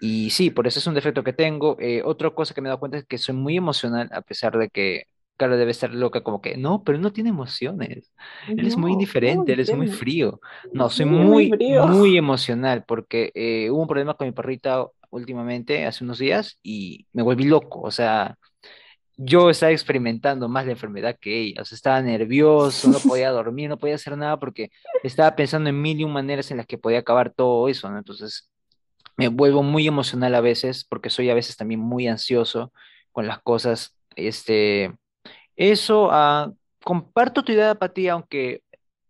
Speaker 1: Y sí, por eso es un defecto que tengo. Eh, otra cosa que me he dado cuenta es que soy muy emocional, a pesar de que, claro, debe estar loca, como que, no, pero él no tiene emociones. Él es muy
Speaker 2: no,
Speaker 1: indiferente,
Speaker 2: ¿cómo
Speaker 1: él es muy frío. No, soy
Speaker 2: muy
Speaker 1: muy, muy emocional porque eh, hubo un problema con mi perrita últimamente, hace unos días, y me volví loco. O sea, yo estaba experimentando más la enfermedad que ella. O sea, estaba nervioso, no podía dormir, no podía hacer nada porque estaba pensando en mil y un maneras en las que podía acabar todo eso, ¿no? Entonces, me vuelvo muy emocional a veces porque soy a veces también muy ansioso con las cosas. Este, eso, ah, comparto tu idea de apatía, aunque,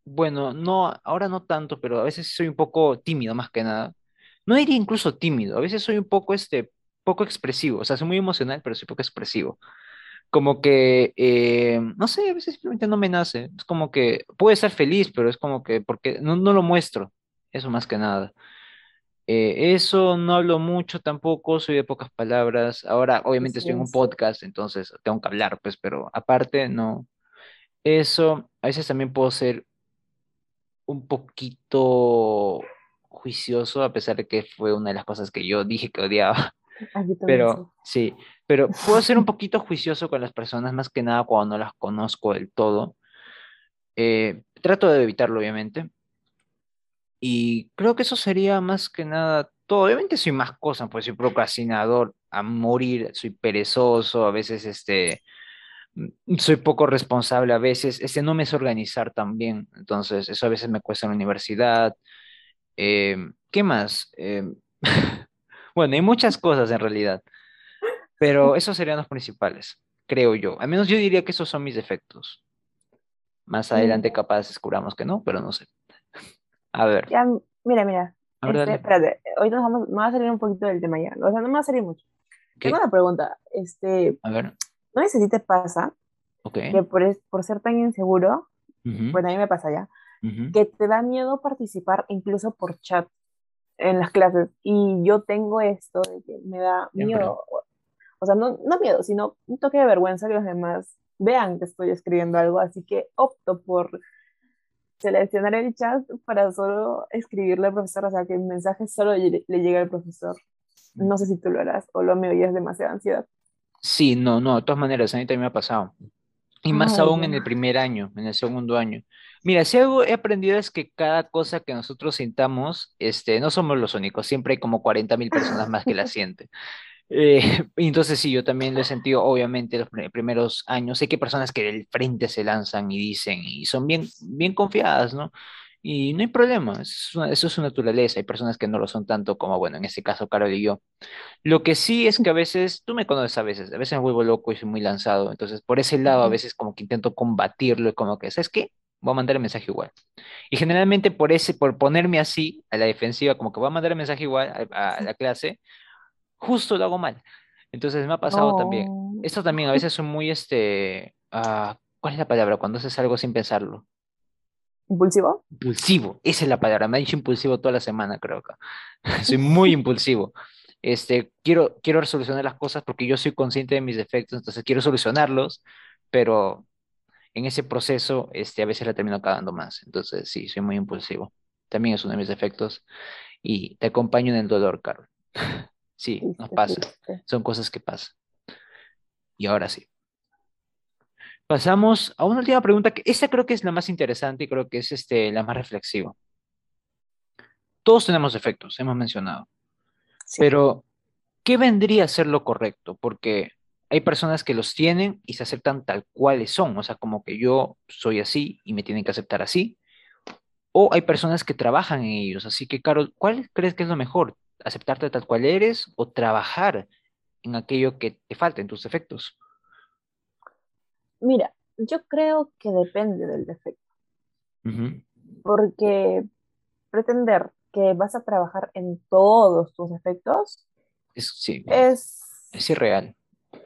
Speaker 1: bueno, no, ahora no tanto, pero a veces soy un poco tímido más que nada. No diría incluso tímido, a veces soy un poco, este, poco expresivo, o sea, soy muy emocional, pero soy poco expresivo. Como que, eh, no sé, a veces simplemente no me nace. Es como que puedo estar feliz, pero es como que, porque no, no lo muestro, eso más que nada. Eh, eso no hablo mucho tampoco, soy de pocas palabras. Ahora, obviamente estoy en un podcast, entonces tengo que hablar, pues, pero aparte, no. Eso, a veces también puedo ser un poquito juicioso, a pesar de que fue una de las cosas que yo dije que odiaba. Pero sí, pero puedo ser un poquito juicioso con las personas, más que nada cuando no las conozco del todo. Eh, trato de evitarlo, obviamente. Y creo que eso sería más que nada todo. Obviamente soy más cosas, pues soy procrastinador a morir, soy perezoso, a veces este, mm, soy poco responsable, a veces este, no me sé organizar también. Entonces, eso a veces me cuesta en la universidad. Em, ¿qué más? Em, bueno, hay muchas cosas en realidad, pero esos serían los principales, creo yo. Al menos yo diría que esos son mis defectos. Más
Speaker 2: Mm.
Speaker 1: adelante capaz descubramos que no, pero no sé. A ver,
Speaker 2: Ya, mira, mira.
Speaker 1: a ver,
Speaker 2: Este, espérate, hoy nos vamos, me va a salir un poquito del tema ya. O sea, no me va a salir mucho. Tengo una pregunta. Este,
Speaker 1: A ver,
Speaker 2: no sé si te pasa
Speaker 1: ok.
Speaker 2: que por, por ser tan inseguro,
Speaker 1: Ujú,
Speaker 2: bueno, a mí me pasa ya,
Speaker 1: ujú.
Speaker 2: que te da miedo participar incluso por chat en las clases. Y yo tengo esto de que me da
Speaker 1: Siempre.
Speaker 2: miedo. O sea, no, no miedo, sino un toque de vergüenza que los demás vean que estoy escribiendo algo. Así que opto por seleccionar el chat para solo escribirle al profesor, o sea, que el mensaje solo le, le llegue al profesor. No sé si tú lo harás o lo mío ya es demasiada ansiedad.
Speaker 1: Sí, no, no, de todas maneras, a mí también me ha pasado. Y más
Speaker 2: Ay,
Speaker 1: aún en el primer año, en el segundo año. Mira, si algo he aprendido es que cada cosa que nosotros sintamos, este, no somos los únicos, siempre hay como 40 mil personas más que la sienten. Eh, entonces sí, yo también lo he sentido, obviamente, los pri- primeros años. Sé que personas que del frente se lanzan y dicen, y son bien, bien confiadas, ¿no? Y no hay problema, eso es, una- eso es su naturaleza. Hay personas que no lo son tanto como, bueno, en este caso, Carol y yo. Lo que sí es que a veces, tú me conoces a veces, a veces me vuelvo loco y soy muy lanzado. Entonces, por ese lado, a veces como que intento combatirlo y como que, ¿sabes qué? Voy a mandar el mensaje igual. Y generalmente por ese, por ponerme así a la defensiva, como que voy a mandar el mensaje igual a, a la clase, justo lo hago mal. Entonces me ha pasado también.
Speaker 2: No.
Speaker 1: Esto también a veces soy muy, este, ah, ¿cuál es la palabra? Cuando haces algo sin pensarlo.
Speaker 2: ¿Impulsivo?
Speaker 1: Impulsivo, esa es la palabra. Me ha dicho impulsivo toda la semana, creo que. Soy muy impulsivo. Este, quiero, quiero solucionar las cosas porque yo soy consciente de mis defectos, entonces quiero solucionarlos, pero en ese proceso, este, a veces la termino cagando más. Entonces, sí, soy muy impulsivo. También es uno de mis defectos y te acompaño en el dolor, Carol. Sí, nos pasa.
Speaker 2: triste.
Speaker 1: Son cosas que pasan. Y ahora sí. Pasamos a una última pregunta que esta creo que es la más interesante y creo que es este, la más reflexiva. Todos tenemos defectos, hemos mencionado,
Speaker 2: Sí.
Speaker 1: pero ¿qué vendría a ser lo correcto? Porque hay personas que los tienen y se aceptan tal cuales son, o sea, como que yo soy así y me tienen que aceptar así, o hay personas que trabajan en ellos. Así que, Carol, ¿cuál crees que es lo mejor? ¿Aceptarte tal cual eres o trabajar en aquello que te falta, en tus defectos?
Speaker 2: Mira, yo creo que depende del defecto,
Speaker 1: Ujú.
Speaker 2: porque pretender que vas a trabajar en todos tus defectos
Speaker 1: Es, sí,
Speaker 2: es,
Speaker 1: es irreal.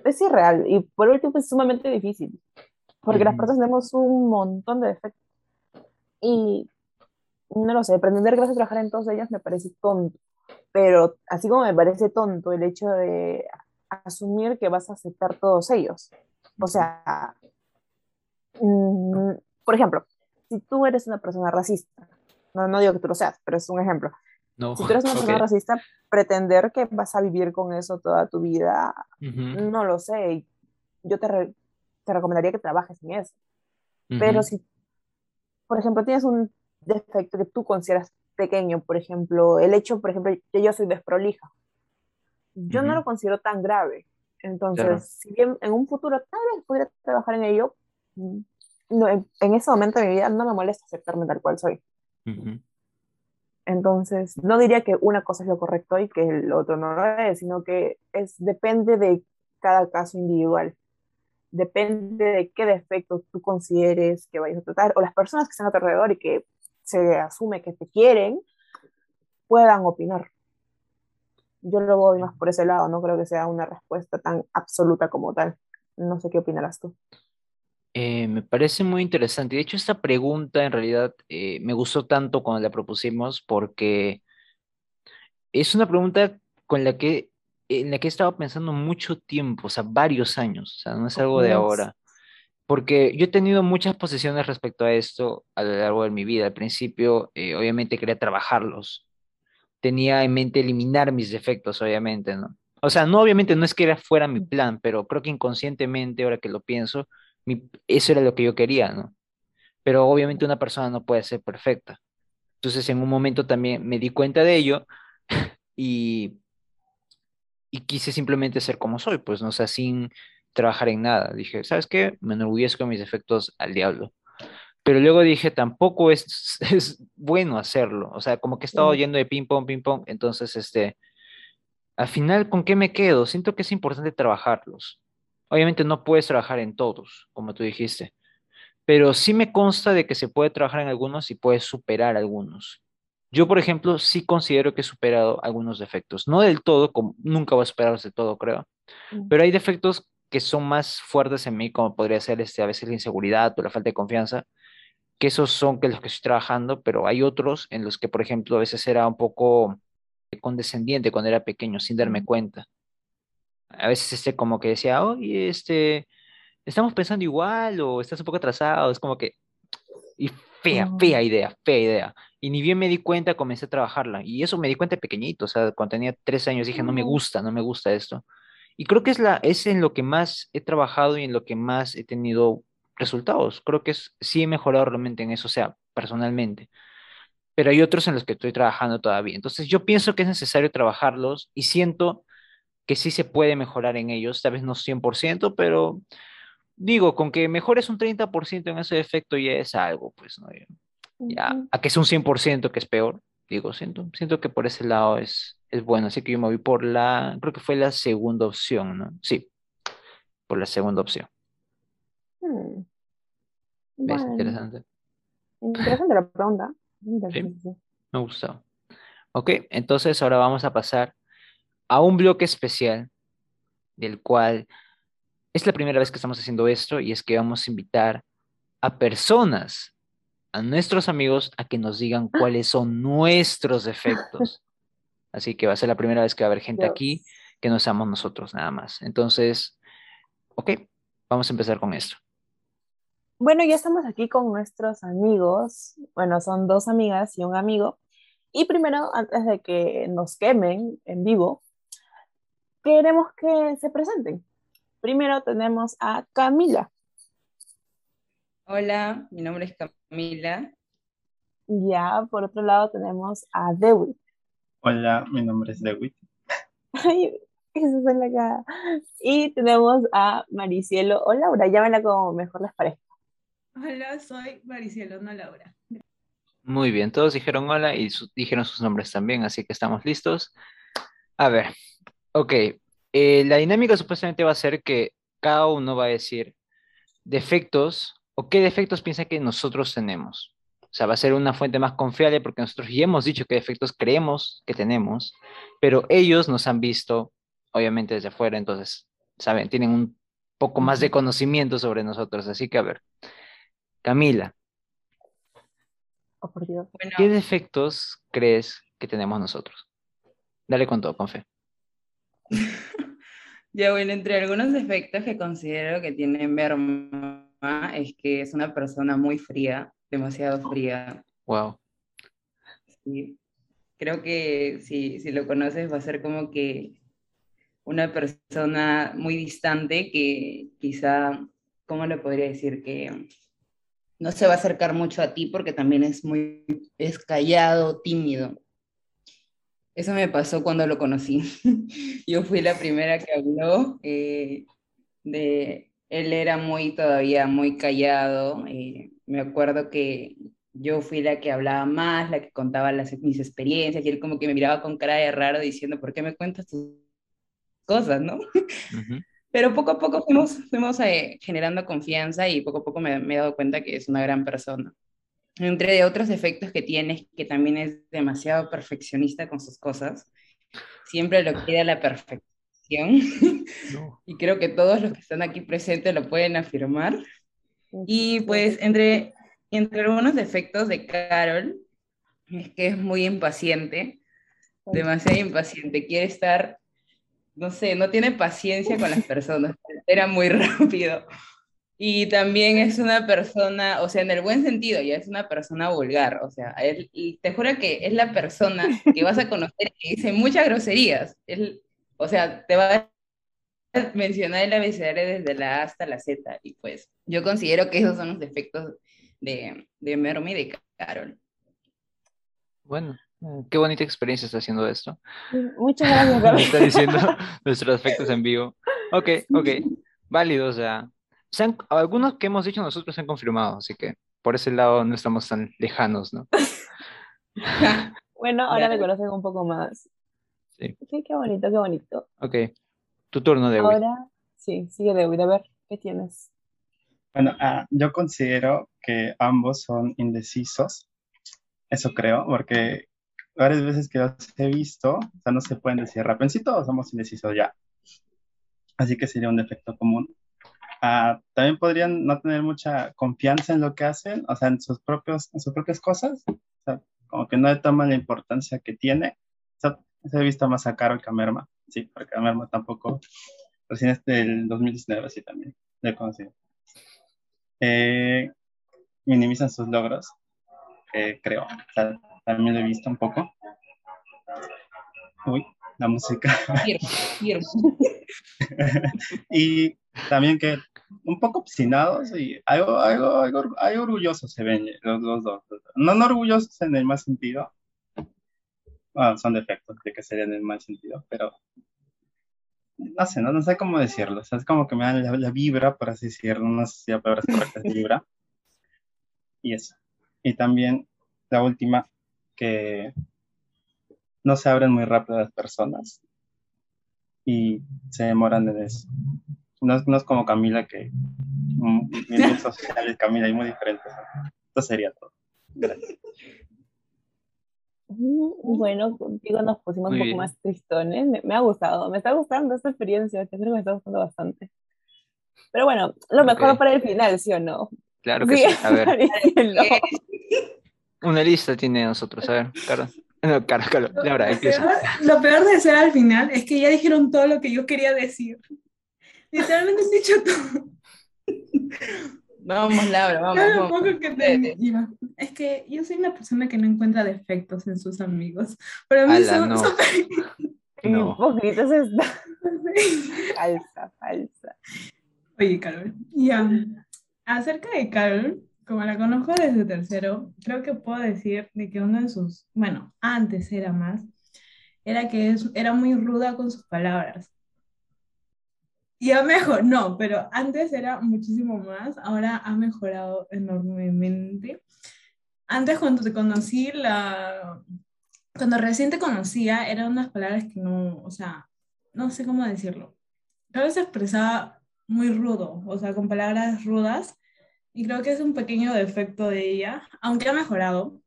Speaker 2: es irreal y por último es sumamente difícil, porque las
Speaker 1: Ujú.
Speaker 2: personas tenemos un montón de defectos y no lo sé, pretender que vas a trabajar en todos ellos me parece tonto, pero así como me parece tonto el hecho de asumir que vas a aceptar todos ellos. O sea, mm, por ejemplo, si tú eres una persona racista, no, no digo que tú lo seas, pero es un ejemplo.
Speaker 1: No.
Speaker 2: Si tú eres una persona racista, pretender que vas a vivir con eso toda tu vida, no lo sé. Yo te, re- te recomendaría que trabajes en eso. Pero
Speaker 1: ujú,
Speaker 2: si, por ejemplo, tienes un defecto que tú consideras pequeño, por ejemplo, el hecho, por ejemplo, que yo soy desprolija, yo no
Speaker 1: Ujú.
Speaker 2: lo considero tan grave. Entonces,
Speaker 1: Claro.
Speaker 2: si bien en un futuro tal vez pudiera trabajar en ello, mm, no, en, en ese momento de mi vida no me molesta aceptarme tal cual soy.
Speaker 1: ujú.
Speaker 2: Entonces, no diría que una cosa es lo correcto y que el otro no lo es, sino que es, depende de cada caso individual. Depende de qué defectos tú consideres que vayas a tratar, o las personas que están a tu alrededor y que se asume que te quieren, puedan opinar. Yo lo voy más por ese lado, no creo que sea una respuesta tan absoluta como tal. No sé qué opinarás tú.
Speaker 1: Eh, me parece muy interesante. De hecho, esta pregunta en realidad eh, me gustó tanto cuando la propusimos porque es una pregunta con la que, en la que he estado pensando mucho tiempo, o sea, varios años, o sea, no es algo de ahora. Porque yo he tenido muchas posiciones respecto a esto a lo largo de mi vida. Al principio, eh, obviamente, quería trabajarlos. Tenía en mente eliminar mis defectos, obviamente, ¿no? O sea, no, obviamente, no es que era fuera mi plan, pero creo que inconscientemente, ahora que lo pienso, mi- eso era lo que yo quería, ¿no? Pero obviamente una persona no puede ser perfecta. Entonces, en un momento también me di cuenta de ello y, y quise simplemente ser como soy, pues, no o sea, sin trabajar en nada. Dije, ¿sabes qué? Me enorgullezco de mis defectos al diablo. Pero luego dije, tampoco es, es bueno hacerlo. O sea, como que he estado yendo de ping pong, ping pong. Entonces, este, al final, ¿con qué me quedo? Siento que es importante trabajarlos. Obviamente no puedes trabajar en todos, como tú dijiste, pero sí me consta de que se puede trabajar en algunos y puedes superar algunos. Yo, por ejemplo, sí considero que he superado algunos defectos. No del todo, como, nunca voy a superarlos del todo, creo.
Speaker 2: Mm.
Speaker 1: Pero hay defectos que son más fuertes en mí, como podría ser este, a veces la inseguridad o la falta de confianza, que esos son que los que estoy trabajando, pero hay otros en los que, por ejemplo, a veces era un poco condescendiente cuando era pequeño, sin darme cuenta. A veces este como que decía, oye, este, estamos pensando igual o estás un poco atrasado, es como que, y fea, fea idea, fea idea. Y ni bien me di cuenta, comencé a trabajarla. Y eso me di cuenta pequeñito, o sea, cuando tenía tres años dije, no me gusta, no me gusta esto. Y creo que es, la, es en lo que más he trabajado y en lo que más he tenido resultados. Creo que es, sí he mejorado realmente en eso, o sea, personalmente. Pero hay otros en los que estoy trabajando todavía. Entonces yo pienso que es necesario trabajarlos y siento que sí se puede mejorar en ellos, tal vez no 100%, pero digo, con que mejores un 30% en ese defecto ya es algo, pues, ¿no? Ya, a que es un 100% que es peor, digo, siento, siento que por ese lado es, es bueno, así que yo me voy por la, creo que fue la segunda opción, ¿no? Sí, por la segunda opción.
Speaker 2: Hmm,
Speaker 1: ¿Ves?
Speaker 2: Bueno,
Speaker 1: Interesante.
Speaker 2: interesante la pregunta. Interesante, sí.
Speaker 1: me gustó. Ok, entonces ahora vamos a pasar a un bloque especial del cual es la primera vez que estamos haciendo esto y es que vamos a invitar a personas, a nuestros amigos, a que nos digan cuáles son nuestros defectos. Así que va a ser la primera vez que va a haber gente aquí que no seamos nosotros nada más. Entonces, ok, vamos a empezar con esto.
Speaker 2: Bueno, ya estamos aquí con nuestros amigos. Bueno, son dos amigas y un amigo. Y primero, antes de que nos quemen en vivo, queremos que se presenten. Primero tenemos a Camila.
Speaker 3: Hola, mi nombre es Camila.
Speaker 2: Ya, por otro lado tenemos a Dewey.
Speaker 4: Hola, mi nombre es Dewit.
Speaker 2: Ay, eso es la cara. Y tenemos a Maricielo o Laura, llámenla como mejor les parezca.
Speaker 5: Hola, soy Maricielo, no Laura.
Speaker 1: Muy bien, todos dijeron hola y su- dijeron sus nombres también, así que estamos listos. A ver, ok, eh, la dinámica supuestamente va a ser que cada uno va a decir defectos o qué defectos piensa que nosotros tenemos. O sea, va a ser una fuente más confiable porque nosotros ya hemos dicho qué defectos creemos que tenemos, pero ellos nos han visto, obviamente, desde afuera, entonces, saben, tienen un poco más de conocimiento sobre nosotros. Así que, a ver, Camila,
Speaker 2: Oh, por Dios.
Speaker 3: Bueno,
Speaker 1: ¿qué defectos crees que tenemos nosotros? Dale con todo, con fe.
Speaker 3: ya bueno, entre algunos defectos que considero que tiene Merma es que es una persona muy fría, demasiado fría.
Speaker 1: Wow.
Speaker 3: Sí. Creo que si, si lo conoces va a ser como que una persona muy distante que quizá, ¿cómo le podría decir? Que no se va a acercar mucho a ti porque también es muy, es callado, tímido. Eso me pasó cuando lo conocí. Yo fui la primera que habló. eh, de, él era muy todavía muy callado. eh, me acuerdo que yo fui la que hablaba más, la que contaba las, mis experiencias, y él como que me miraba con cara de raro diciendo, ¿por qué me cuentas tus cosas, no? Pero poco a poco fuimos, fuimos eh, generando confianza y poco a poco me, me he dado cuenta que es una gran persona. Entre de otros defectos que tiene es que también es demasiado perfeccionista con sus cosas. Siempre lo quiere a la perfección.
Speaker 1: No.
Speaker 3: y creo que todos los que están aquí presentes lo pueden afirmar. Y pues entre, entre algunos defectos de Carol es que es muy impaciente, demasiado impaciente, quiere estar, no sé, no tiene paciencia con las personas, era muy rápido. Y también es una persona, o sea, en el buen sentido, ya es una persona vulgar, o sea, él, y te juro que es la persona que vas a conocer que dice muchas groserías. Él, o sea, te va a mencionar el abecedario desde la A hasta la Z, y pues yo considero que esos son los defectos de, de Mermi y de Carol.
Speaker 1: Bueno, eh, qué bonita experiencia está haciendo esto.
Speaker 2: Muchas gracias,
Speaker 1: está diciendo nuestros defectos en vivo. Ok, ok, válido, o sea, se han- algunos que hemos dicho nosotros se han confirmado, así que por ese lado no estamos tan lejanos, ¿no?
Speaker 2: Bueno, ahora me conocen un poco más.
Speaker 1: Sí.
Speaker 2: Sí, qué bonito, qué bonito.
Speaker 1: Ok, tu turno, Dewi.
Speaker 2: Ahora, sí, sigue Dewey, a ver, ¿qué tienes?
Speaker 4: Bueno, ah, yo considero que ambos son indecisos. Eso creo, porque varias veces que los he visto, o sea, no se pueden decir rápido. En sí todos somos indecisos ya. Así que sería un defecto común. Ah, también podrían no tener mucha confianza en lo que hacen, o sea, en sus propios, en sus propias cosas. O sea, como que no le toman la importancia que tiene. O sea, se he visto más a Carol que a Merma. Sí, porque a Merma tampoco. Recién este el 2019, sí, también. He conocido. Eh, minimizan sus logros, eh, creo. O sea, también lo he visto un poco. Uy, la música. Y también que un poco obstinados y algo, algo, algo, algo orgullosos se ven los, los dos. No, no orgullosos en el mal sentido. Bueno, son defectos de que serían en mal sentido, pero no sé, no, no sé cómo decirlo, o sea, es como que me dan la, la vibra, por así decirlo, no sé si la palabra correcta es vibra. Y eso. Y también la última, que no se abren muy rápido las personas y se demoran en eso. No es, no es como Camila, que mm, mi impulso social es Camila y muy diferente. Esto sería todo. Gracias.
Speaker 2: Mm, Bueno, contigo nos pusimos
Speaker 1: Muy
Speaker 2: un poco
Speaker 1: bien.
Speaker 2: más tristones. Me, me ha gustado, me está gustando esta experiencia, creo que me está gustando bastante. Pero bueno, lo mejor
Speaker 1: Ok.
Speaker 2: para el final, ¿sí o no?
Speaker 1: Claro que sí. A ver, una lista tiene nosotros. A ver, Caro. No, Caro, Caro. Laura,
Speaker 5: Lo
Speaker 1: empieza.
Speaker 5: peor, lo peor de ser al final es que ya dijeron todo lo que yo quería decir. Literalmente he dicho todo.
Speaker 3: Vamos, Laura, vamos.
Speaker 5: Poco que. Es que yo soy una persona que no encuentra defectos en sus amigos. Para mí
Speaker 1: Ala,
Speaker 5: son,
Speaker 1: no.
Speaker 5: son-
Speaker 1: No.
Speaker 2: hipócrita es esta. Falsa, falsa.
Speaker 5: Oye, Carol, ya. Acerca de Carol, como la conozco desde tercero, creo que puedo decir de que uno de sus, bueno, antes era más, era que es, era muy ruda con sus palabras. Ya mejor, no, pero antes era muchísimo más, ahora ha mejorado enormemente. Antes cuando te conocí, la, cuando recién te conocía, eran unas palabras que no, o sea, no sé cómo decirlo. Creo que se expresaba muy rudo, o sea, con palabras rudas, y creo que es un pequeño defecto de ella, aunque ha mejorado.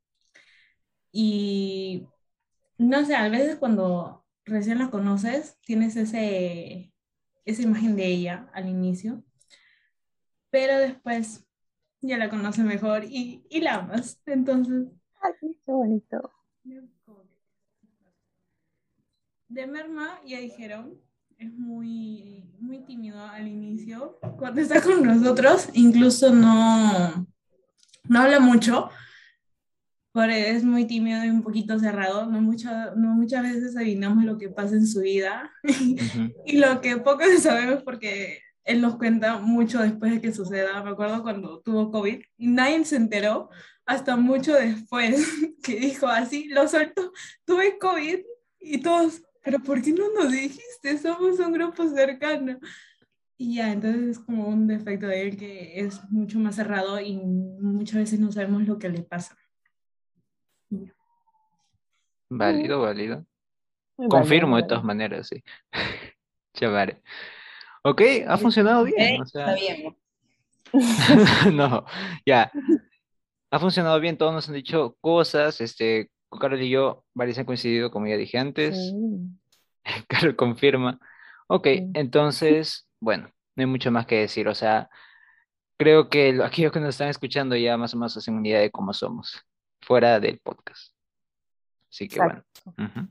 Speaker 5: Y no sé, a veces cuando recién la conoces, tienes ese, esa imagen de ella al inicio, pero después ya la conoces mejor y, y la amas. Entonces,
Speaker 2: Ay, qué bonito.
Speaker 5: De Merma, ya dijeron, es muy, muy tímido al inicio. Cuando está con nosotros, incluso no, no habla mucho, porque es muy tímido y un poquito cerrado. No, mucho, no muchas veces adivinamos lo que pasa en su vida
Speaker 1: Ujú.
Speaker 5: y lo que poco sabemos porque él nos cuenta mucho después de que suceda. Me acuerdo cuando tuvo COVID y nadie se enteró hasta mucho después que dijo así, lo suelto, tuve COVID y todos, pero ¿por qué no nos dijiste? Somos un grupo cercano. Y ya, entonces es como un defecto de él que es mucho más cerrado y muchas veces no sabemos lo que le pasa.
Speaker 1: Válido, válido.
Speaker 2: Muy
Speaker 1: Confirmo de todas maneras, sí. Chavare. Ok, ha funcionado bien. O sea,
Speaker 3: Sabíamos.
Speaker 1: no, ya. Ha funcionado bien, todos nos han dicho cosas, este, Carol y yo, varios han coincidido, como ya dije antes,
Speaker 2: Sí.
Speaker 1: Carol confirma. Ok,
Speaker 2: Sí.
Speaker 1: entonces, bueno, no hay mucho más que decir, o sea, creo que lo- aquellos que nos están escuchando ya más o menos hacen una idea de cómo somos, fuera del podcast. Así que bueno. Ujú.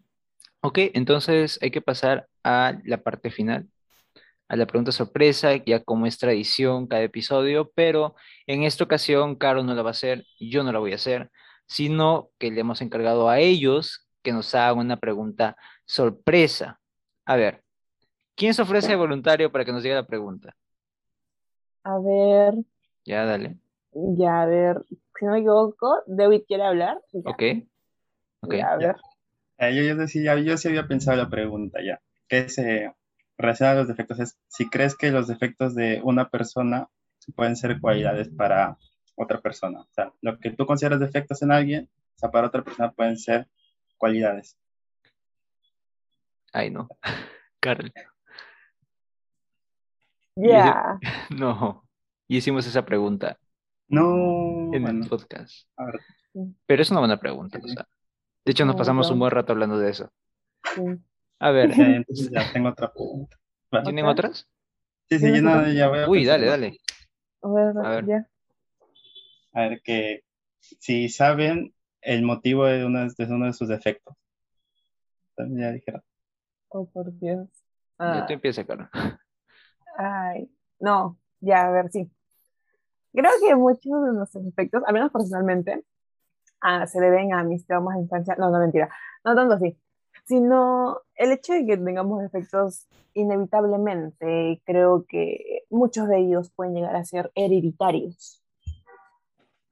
Speaker 1: Ok, entonces hay que pasar a la parte final, a la pregunta sorpresa, ya como es tradición cada episodio, pero en esta ocasión Caro no la va a hacer, yo no la voy a hacer, sino que le hemos encargado a ellos que nos hagan una pregunta sorpresa. A ver, ¿quién se ofrece de voluntario para que nos diga la pregunta?
Speaker 2: A ver,
Speaker 1: Ya, dale.
Speaker 2: ya, a ver, si no me equivoco, David quiere hablar. Ya,
Speaker 1: Ok. Ok.
Speaker 2: ya, a ver.
Speaker 4: Eh, yo, yo, decía, yo sí había pensado la pregunta ya, que se relaciona a los defectos, es si crees que los defectos de una persona pueden ser cualidades para otra persona. O sea, lo que tú consideras defectos en alguien, o sea, para otra persona pueden ser cualidades.
Speaker 1: Ay, no. Carol,
Speaker 2: Ya.
Speaker 1: no. Y hicimos esa pregunta
Speaker 4: No,
Speaker 1: en
Speaker 4: bueno,
Speaker 1: el podcast.
Speaker 4: a ver,
Speaker 1: Pero es una buena pregunta, o sea. De hecho, nos
Speaker 2: Oh,
Speaker 1: pasamos
Speaker 2: ya.
Speaker 1: un buen rato hablando de eso.
Speaker 2: sí.
Speaker 1: A ver,
Speaker 4: eh, entonces ya tengo otra pregunta.
Speaker 1: ¿tienen
Speaker 2: ¿Otra?
Speaker 1: otras?
Speaker 4: Sí, sí,
Speaker 2: ¿Tienes
Speaker 4: yo no, ya voy a
Speaker 1: Uy,
Speaker 4: pensar
Speaker 1: dale,
Speaker 4: una.
Speaker 1: dale.
Speaker 2: A ver,
Speaker 1: A ver.
Speaker 2: ya.
Speaker 4: A ver, que si saben el motivo de uno de, uno de sus defectos. Ya dijeron.
Speaker 2: Oh, por Dios.
Speaker 1: Ya
Speaker 2: Ah,
Speaker 1: tú empieza, Carol.
Speaker 2: ay, no, ya, a ver, sí. Creo que muchos de nuestros efectos, al menos personalmente, ah, se deben a mis traumas de infancia. No, no, mentira. No tanto así. Sino el hecho de que tengamos defectos inevitablemente, creo que muchos de ellos pueden llegar a ser hereditarios.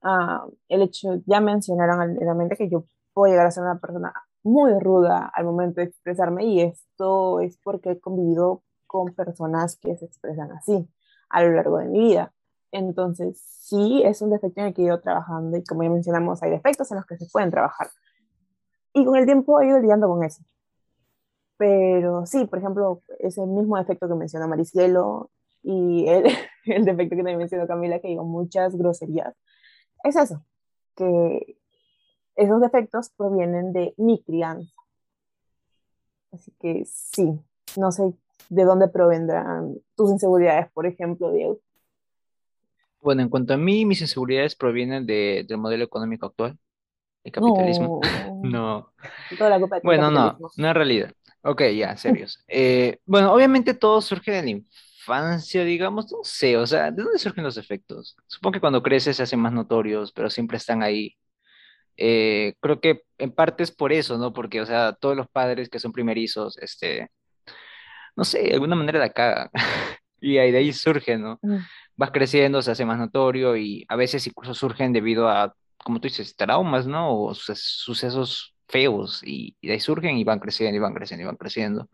Speaker 2: Ah, el hecho, ya mencionaron anteriormente que yo puedo llegar a ser una persona muy ruda al momento de expresarme y esto es porque he convivido con personas que se expresan así a lo largo de mi vida. Entonces, sí, es un defecto en el que he ido trabajando y como ya mencionamos, hay defectos en los que se pueden trabajar. Y con el tiempo he ido lidiando con eso. Pero sí, por ejemplo, ese mismo defecto que mencionó Maricielo y el, el defecto que también mencionó Camila, que digo muchas groserías, es eso, que esos defectos provienen de mi crianza. Así que sí, no sé de dónde provendrán tus inseguridades, por ejemplo, Diego.
Speaker 1: Bueno, en cuanto a mí, mis inseguridades provienen de, del modelo económico actual, el capitalismo. No.
Speaker 2: Toda la culpa del
Speaker 1: Bueno, no, no en realidad. Ok, ya, serios. Eh, bueno, obviamente todo surge de la infancia, digamos, no sé, o sea, ¿de dónde surgen los efectos? Supongo que cuando creces se hacen más notorios, pero siempre están ahí. Eh, creo que en parte es por eso, ¿no? Porque, o sea, todos los padres que son primerizos, este, no sé, de alguna manera la cagan. Y ahí de ahí surge, ¿no?
Speaker 2: Mm.
Speaker 1: Vas creciendo, se hace más notorio y a veces incluso surgen debido a, como tú dices, traumas, ¿no? O suces- sucesos feos y, y de ahí surgen y van creciendo y van creciendo y van creciendo.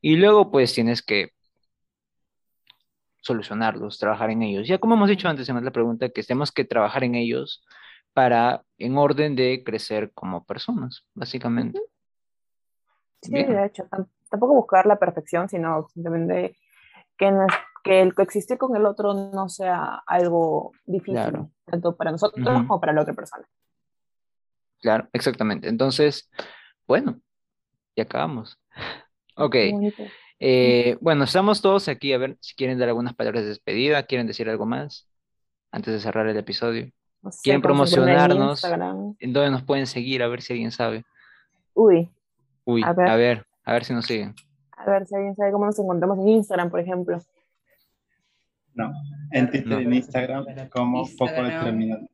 Speaker 1: Y luego pues tienes que solucionarlos, trabajar en ellos. Ya como hemos dicho antes en la pregunta, que tenemos que trabajar en ellos para, en orden de crecer como personas, básicamente.
Speaker 2: Sí,
Speaker 1: Bien.
Speaker 2: de hecho, tam- tampoco buscar la perfección, sino simplemente que, que el coexistir con el otro no sea algo difícil,
Speaker 1: Claro.
Speaker 2: tanto para nosotros como para la otra persona.
Speaker 1: Claro, exactamente. Entonces, bueno, ya acabamos. Ok. Eh, bueno, estamos todos aquí. A ver si quieren dar algunas palabras de despedida, quieren decir algo más antes de cerrar el episodio.
Speaker 2: No sé,
Speaker 1: ¿Quieren promocionarnos? ¿En dónde nos pueden seguir? A ver si alguien sabe.
Speaker 2: Uy,
Speaker 1: Uy,
Speaker 2: A ver.
Speaker 1: a ver, a ver si nos siguen.
Speaker 2: A ver si alguien sabe cómo nos encontramos en Instagram, por ejemplo.
Speaker 4: No, en Twitter
Speaker 1: No.
Speaker 4: y en Instagram como poco determinante.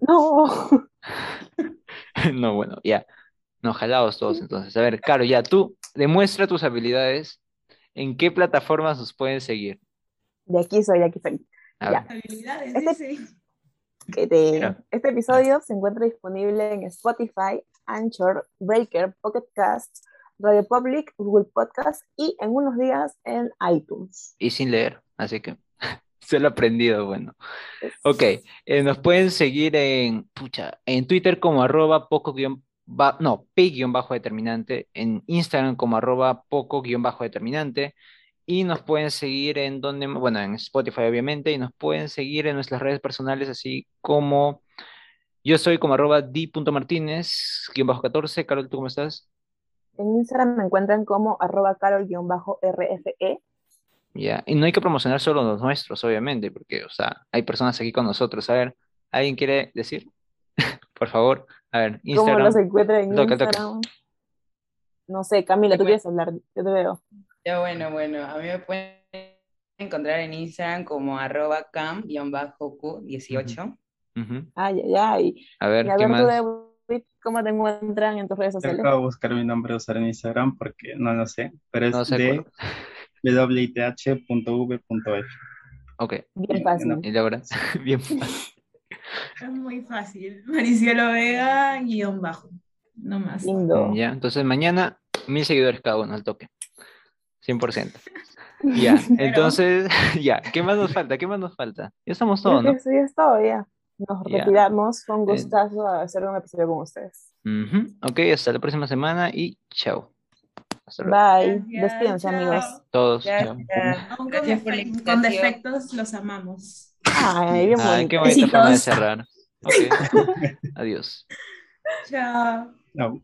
Speaker 2: No,
Speaker 1: No, bueno, ya. No, jalados todos entonces. A ver, Caro, ya tú demuestra tus habilidades. ¿En qué plataformas nos pueden seguir?
Speaker 2: de aquí soy, de aquí soy. Ya.
Speaker 5: Habilidades,
Speaker 2: Este- que te- este episodio se encuentra disponible en Spotify, Anchor, Breaker, Pocket Cast, Radio Public, Google Podcast y en unos días en iTunes.
Speaker 1: y sin leer, así que se lo he aprendido, bueno. Ok, eh, nos pueden seguir en, pucha, en Twitter como arroba poco guion ba- no, p guion bajo determinante, en Instagram como arroba poco guion bajo determinante, y nos pueden seguir en donde, bueno, en Spotify obviamente, y nos pueden seguir en nuestras redes personales, así como yo soy como arroba di.martínez, guion bajo 14, Carol, ¿tú cómo estás?
Speaker 2: En Instagram me encuentran como arroba carol-rfe.
Speaker 1: Ya, y no hay que promocionar solo los nuestros, obviamente, porque, o sea, hay personas aquí con nosotros. A ver, ¿alguien quiere decir? Por favor, a ver,
Speaker 2: ¿Cómo
Speaker 1: Instagram.
Speaker 2: los encuentran en
Speaker 1: Toca, toca.
Speaker 2: Instagram? No sé, Camila, tú quieres hablar, yo te veo.
Speaker 3: Ya bueno, bueno, a mí me pueden encontrar en Instagram como arroba cam-q18.
Speaker 1: Ujú.
Speaker 2: Ay, ay, ay.
Speaker 1: A ver,
Speaker 2: Y a
Speaker 1: ¿qué
Speaker 2: ver tú,
Speaker 1: más?
Speaker 2: ¿Cómo te encuentran en tus redes sociales?
Speaker 4: acabo de buscar mi nombre de usar en Instagram porque no lo sé, pero es
Speaker 1: No se
Speaker 4: de with.v.f.
Speaker 1: Ok,
Speaker 2: Bien fácil.
Speaker 1: y Laura, bien.
Speaker 5: Es muy fácil. Maricielo Vega, guion bajo. No más.
Speaker 2: Lindo.
Speaker 1: Ya, entonces mañana mil seguidores cada uno al toque. 100%. Ya, entonces, ya, ¿qué más nos falta? ¿Qué más nos falta? Ya estamos todos, ¿no?
Speaker 2: ya es todo, ya. Nos retiramos. Fue un
Speaker 1: Eh.
Speaker 2: gustazo hacer un episodio con ustedes.
Speaker 1: Ujú. Ok, hasta la próxima semana y chao. Hasta luego.
Speaker 2: Bye. Despídense, amigos.
Speaker 1: Todos.
Speaker 3: Gracias.
Speaker 5: Con,
Speaker 3: Gracias por la
Speaker 5: defe- con
Speaker 3: invitación.
Speaker 5: defectos los amamos.
Speaker 2: Ay, bien
Speaker 1: Ay, qué bonita forma de cerrar. Ok, adiós.
Speaker 5: Chao.
Speaker 4: No.